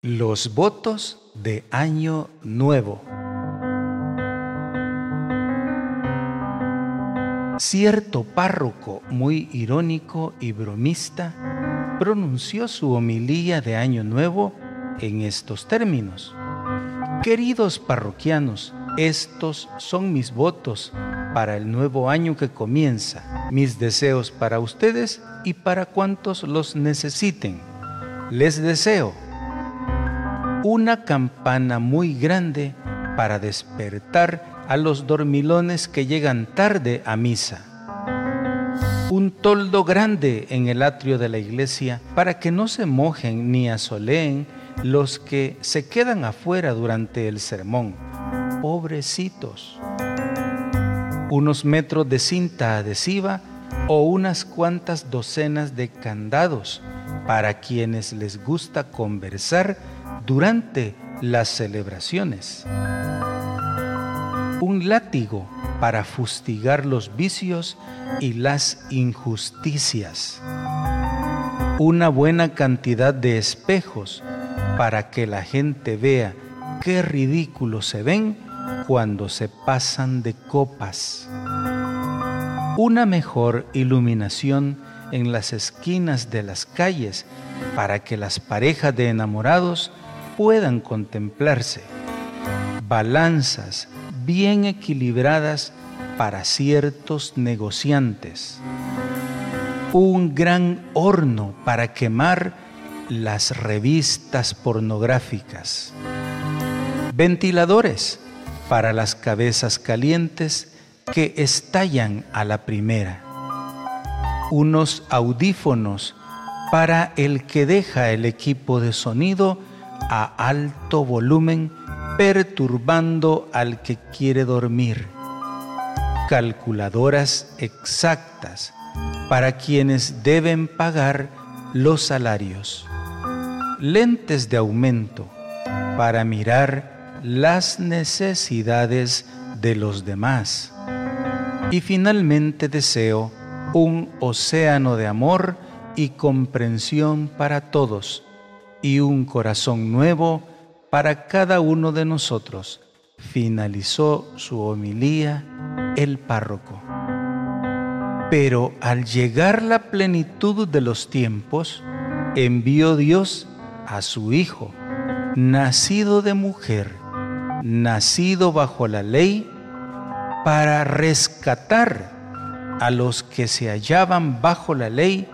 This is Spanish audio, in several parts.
Los votos de Año Nuevo. Cierto párroco muy irónico y bromista pronunció su homilía de Año Nuevo en estos términos. Queridos parroquianos, estos son mis votos para el nuevo año que comienza, mis deseos para ustedes y para cuantos los necesiten. Les deseo una campana muy grande para despertar a los dormilones que llegan tarde a misa. Un toldo grande en el atrio de la iglesia para que no se mojen ni asoleen los que se quedan afuera durante el sermón. Pobrecitos. Unos metros de cinta adhesiva o unas cuantas docenas de candados para quienes les gusta conversar durante las celebraciones. Un látigo para fustigar los vicios y las injusticias. Una buena cantidad de espejos para que la gente vea qué ridículos se ven cuando se pasan de copas. Una mejor iluminación en las esquinas de las calles para que las parejas de enamorados puedan contemplarse. Balanzas bien equilibradas para ciertos negociantes. Un gran horno para quemar las revistas pornográficas. Ventiladores para las cabezas calientes que estallan a la primera. Unos audífonos para el que deja el equipo de sonido a alto volumen perturbando al que quiere dormir. Calculadoras exactas para quienes deben pagar los salarios. Lentes de aumento para mirar las necesidades de los demás. Y finalmente deseo un océano de amor y comprensión para todos y un corazón nuevo para cada uno de nosotros. Finalizó su homilía el párroco. Pero al llegar la plenitud de los tiempos, envió Dios a su Hijo, nacido de mujer, nacido bajo la ley, para rescatar a los que se hallaban bajo la ley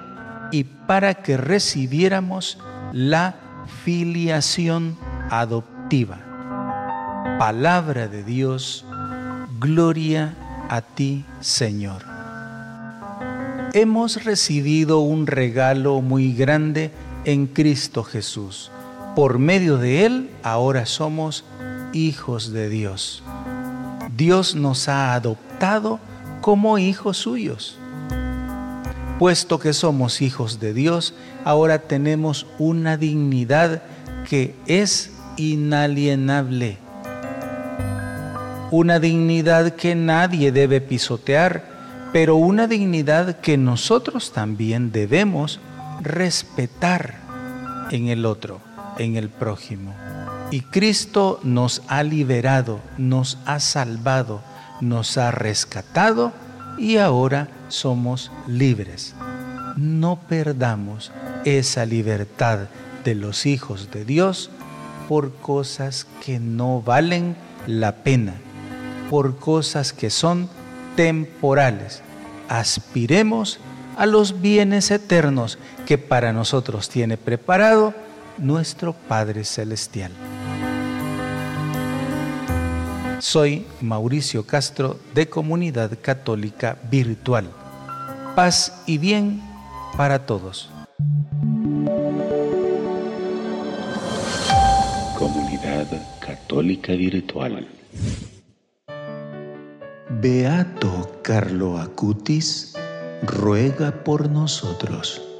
y para que recibiéramos la filiación adoptiva. Palabra de Dios, gloria a ti, Señor. Hemos recibido un regalo muy grande en Cristo Jesús. Por medio de Él ahora somos hijos de Dios. Dios nos ha adoptado como hijos suyos. Puesto que somos hijos de Dios, ahora tenemos una dignidad que es inalienable. Una dignidad que nadie debe pisotear, pero una dignidad que nosotros también debemos respetar en el otro, en el prójimo. Y Cristo nos ha liberado, nos ha salvado, nos ha rescatado y ahora somos libres. No perdamos esa libertad de los hijos de Dios por cosas que no valen la pena, por cosas que son temporales. Aspiremos a los bienes eternos que para nosotros tiene preparado nuestro Padre Celestial. Soy Mauricio Castro de Comunidad Católica Virtual. Paz y bien para todos. Comunidad Católica Virtual. Beato Carlo Acutis ruega por nosotros.